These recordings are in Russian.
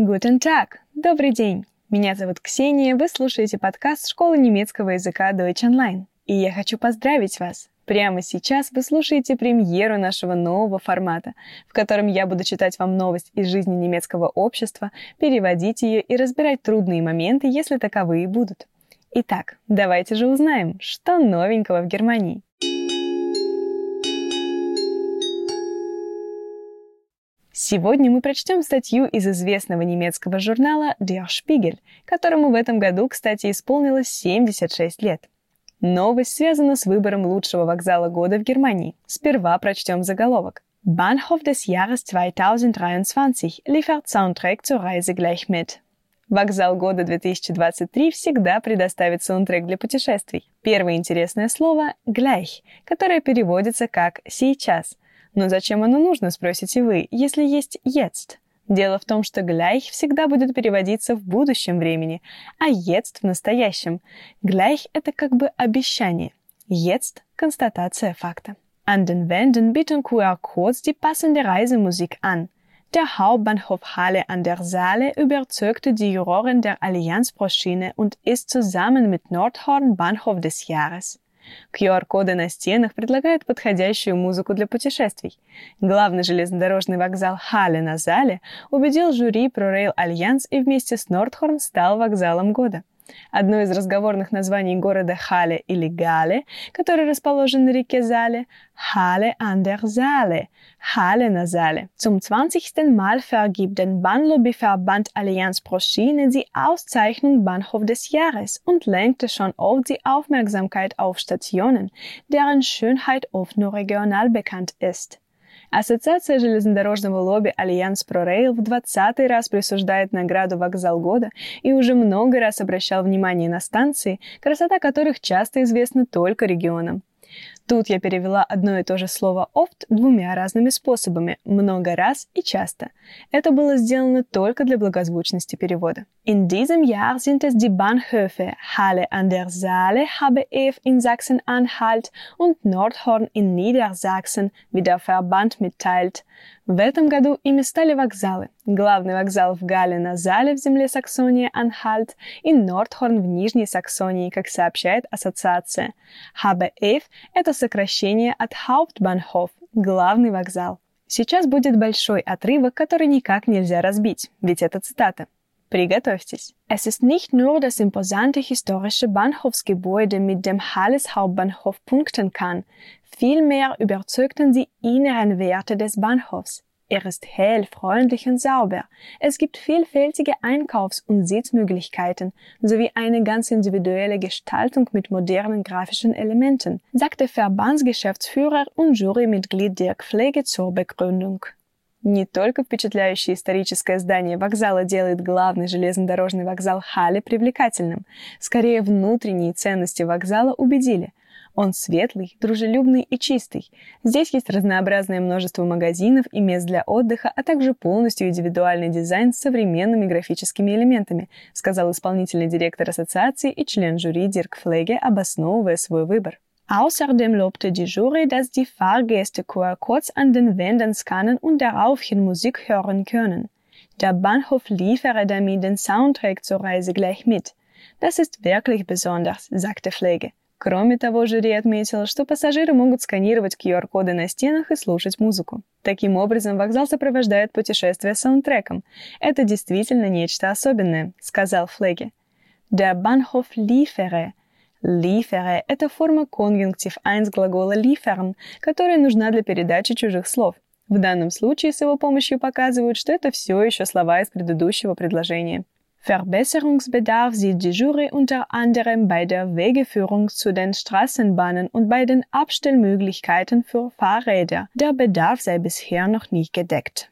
Guten Tag! Добрый день! Меня зовут Ксения, вы слушаете подкаст школы немецкого языка Deutsch Online. И я хочу поздравить вас! Прямо сейчас вы слушаете премьеру нашего нового формата, в котором я буду читать вам новость из жизни немецкого общества, переводить ее и разбирать трудные моменты, если таковые будут. Итак, давайте же узнаем, что новенького в Германии. Сегодня мы прочтем статью из известного немецкого журнала Der Spiegel, которому в этом году, кстати, исполнилось 76 лет. Новость связана с выбором лучшего вокзала года в Германии. Сперва прочтем заголовок. Bahnhof des Jahres 2023 liefert Soundtrack zur Reise gleich mit. Вокзал года 2023 всегда предоставит саундтрек для путешествий. Первое интересное слово «gleich», которое переводится как «сейчас», но зачем оно нужно, спросите вы, если есть jetzt? Дело в том, что gleich всегда будет переводиться в будущем времени, а jetzt в настоящем. Gleich — это как бы обещание. Jetzt — констатация факта. An den Wänden bieten QR-Codes die passende Reisemusik an. Der Hauptbahnhof Halle an der Saale überzeugte die Juroren der Allianz-Pro-Schiene und ist zusammen mit Nordhorn Bahnhof des Jahres. QR-коды на стенах предлагают подходящую музыку для путешествий. Главный железнодорожный вокзал Хале на Зале убедил жюри ProRail Alliance и вместе с Нордхорн стал вокзалом года. Одно из разговорных названий города Хале или Гале, который расположен на реке Зале, Halle an der Saale, Halle на Зале. Zum 20. Mal vergibt den Bahnlobbyverband Allianz pro Schiene die Auszeichnung Bahnhof des Jahres und lenkte schon oft die Aufmerksamkeit auf Stationen, deren Schönheit oft nur regional bekannt ist. Ассоциация железнодорожного лобби Альянс ProRail в 20 раз присуждает награду «Вокзал года» и уже много раз обращал внимание на станции, красота которых часто известна только регионам. Тут я перевела одно и то же слово oft двумя разными способами – много раз и часто. Это было сделано только для благозвучности перевода. In diesem Jahr sind es die Bahnhöfe Halle an der Saale, HBF in Sachsen-Anhalt und Nordhorn in Niedersachsen, wie der Verband mitteilt. В этом году ими стали вокзалы. Главный вокзал в Гале на Зале в земле Саксония Анхальт и Нордхорн в Нижней Саксонии, как сообщает ассоциация. HBF – это сокращение от Hauptbahnhof – главный вокзал. Сейчас будет большой отрывок, который никак нельзя разбить, ведь это цитата. Приготовьтесь. Es ist nicht nur das imposante historische Bahnhofsgebäude, mit dem Halles Hauptbahnhof punkten kann. Vielmehr überzeugten die inneren Werte des Bahnhofs. Er ist hell, freundlich und sauber. Es gibt vielfältige Einkaufs- und Sitzmöglichkeiten sowie eine ganz individuelle Gestaltung mit modernen grafischen Elementen, sagte Verbandsgeschäftsführer und Jurymitglied Dirk Pflege zur Begründung. Не только впечатляющее историческое здание вокзала делает главный железнодорожный вокзал Хали привлекательным. Скорее, внутренние ценности вокзала убедили. Он светлый, дружелюбный и чистый. Здесь есть разнообразное множество магазинов и мест для отдыха, а также полностью индивидуальный дизайн с современными графическими элементами, сказал исполнительный директор ассоциации и член жюри Дирк Флеге, обосновывая свой выбор. Außerdem lobte die Jury, dass die Fahrgäste QR-Codes an den Wänden scannen und daraufhin Musik hören können. Der Bahnhof liefere damit den Soundtrack zur Reise gleich mit. Das ist wirklich besonders, sagte Pflege. Кроме того, жюри отметило, что пассажиры могут сканировать QR-коды на стенах и слушать музыку. Таким образом, вокзал сопровождает путешествие саундтреком. Это действительно нечто особенное, сказал Флеге. Der Bahnhof liefere. Liefere – это форма конъюнктив 1 глагола liefern, которая нужна для передачи чужих слов. В данном случае с его помощью показывают, что это все еще слова из предыдущего предложения. Verbesserungsbedarf sieht die Jury unter anderem bei der Wegeführung zu den Straßenbahnen und bei den Abstellmöglichkeiten für Fahrräder. Der Bedarf sei bisher noch nicht gedeckt.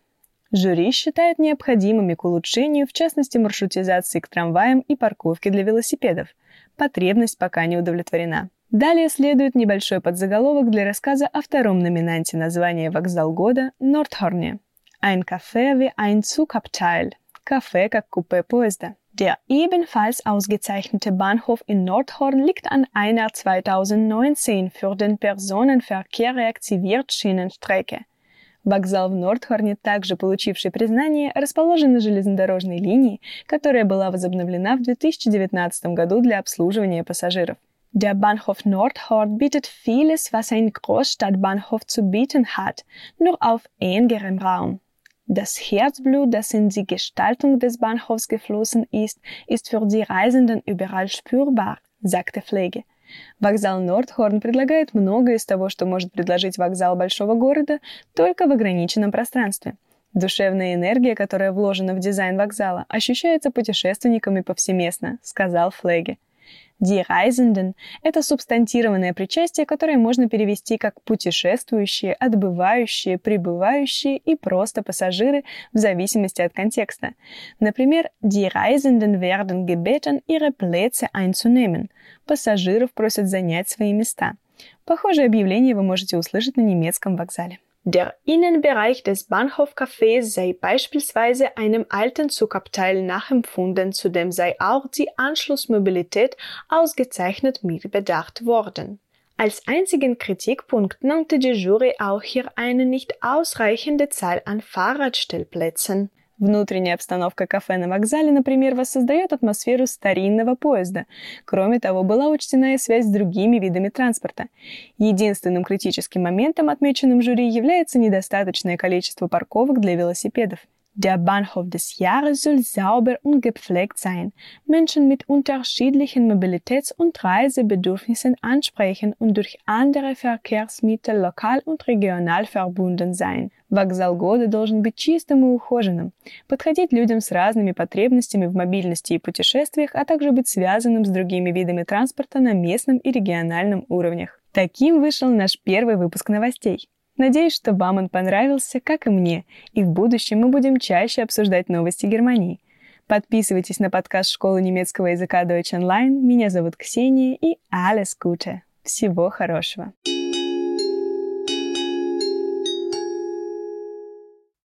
Жюри считает необходимыми к улучшению, в частности, маршрутизации к трамваям и парковке для велосипедов. Потребность пока не удовлетворена. Далее следует небольшой подзаголовок для рассказа о втором номинанте названия «Вокзал года» – Нордхорне. Ein Café wie ein Zugabteil – Café как купе поезда. Der ebenfalls ausgezeichnete Bahnhof in Nordhorn liegt an einer 2019 für den Personenverkehr reaktiviert Schienenstrecke. Вокзал в Нордхорне, также получивший признание, расположен на железнодорожной линии, которая была возобновлена в 2019 году для обслуживания пассажиров. Der Bahnhof Nordhorn bietet vieles, was ein Großstadtbahnhof zu bieten hat, nur auf engerem Raum. Das Herzblut, das in die Gestaltung des Bahnhofs geflossen ist, ist für die Reisenden überall spürbar, sagte Pflege. Вокзал Нордхорн предлагает многое из того, что может предложить вокзал большого города, только в ограниченном пространстве. Душевная энергия, которая вложена в дизайн вокзала, ощущается путешественниками повсеместно, сказал Флеге. Die Reisenden – это субстантированное причастие, которое можно перевести как путешествующие, отбывающие, прибывающие и просто пассажиры в зависимости от контекста. Например, Die Reisenden werden gebeten, ihre Plätze einzunehmen. Пассажиров просят занять свои места. Похожее объявление вы можете услышать на немецком вокзале. Der Innenbereich des Bahnhofcafés sei beispielsweise einem alten Zugabteil nachempfunden, zudem sei auch die Anschlussmobilität ausgezeichnet mitbedacht worden. Als einzigen Kritikpunkt nannte die Jury auch hier eine nicht ausreichende Zahl an Fahrradstellplätzen. Внутренняя обстановка кафе на вокзале, например, воссоздает атмосферу старинного поезда. Кроме того, была учтена и связь с другими видами транспорта. Единственным критическим моментом, отмеченным жюри, является недостаточное количество парковок для велосипедов. Der Bahnhof des Jahres soll sauber und gepflegt sein, Menschen mit unterschiedlichen Mobilitäts- und Reisebedürfnissen ansprechen und durch andere Verkehrsmittel lokal und regional verbunden sein. Вокзал года должен быть чистым и ухоженным, подходить людям с разными потребностями в мобильности и путешествиях, а также быть связанным с другими видами транспорта на местном и региональном уровнях. Таким вышел наш первый выпуск новостей. Надеюсь, что вам он понравился, как и мне, и в будущем мы будем чаще обсуждать новости Германии. Подписывайтесь на подкаст школы немецкого языка Deutsch Online. Меня зовут Ксения и alles Gute. Всего хорошего.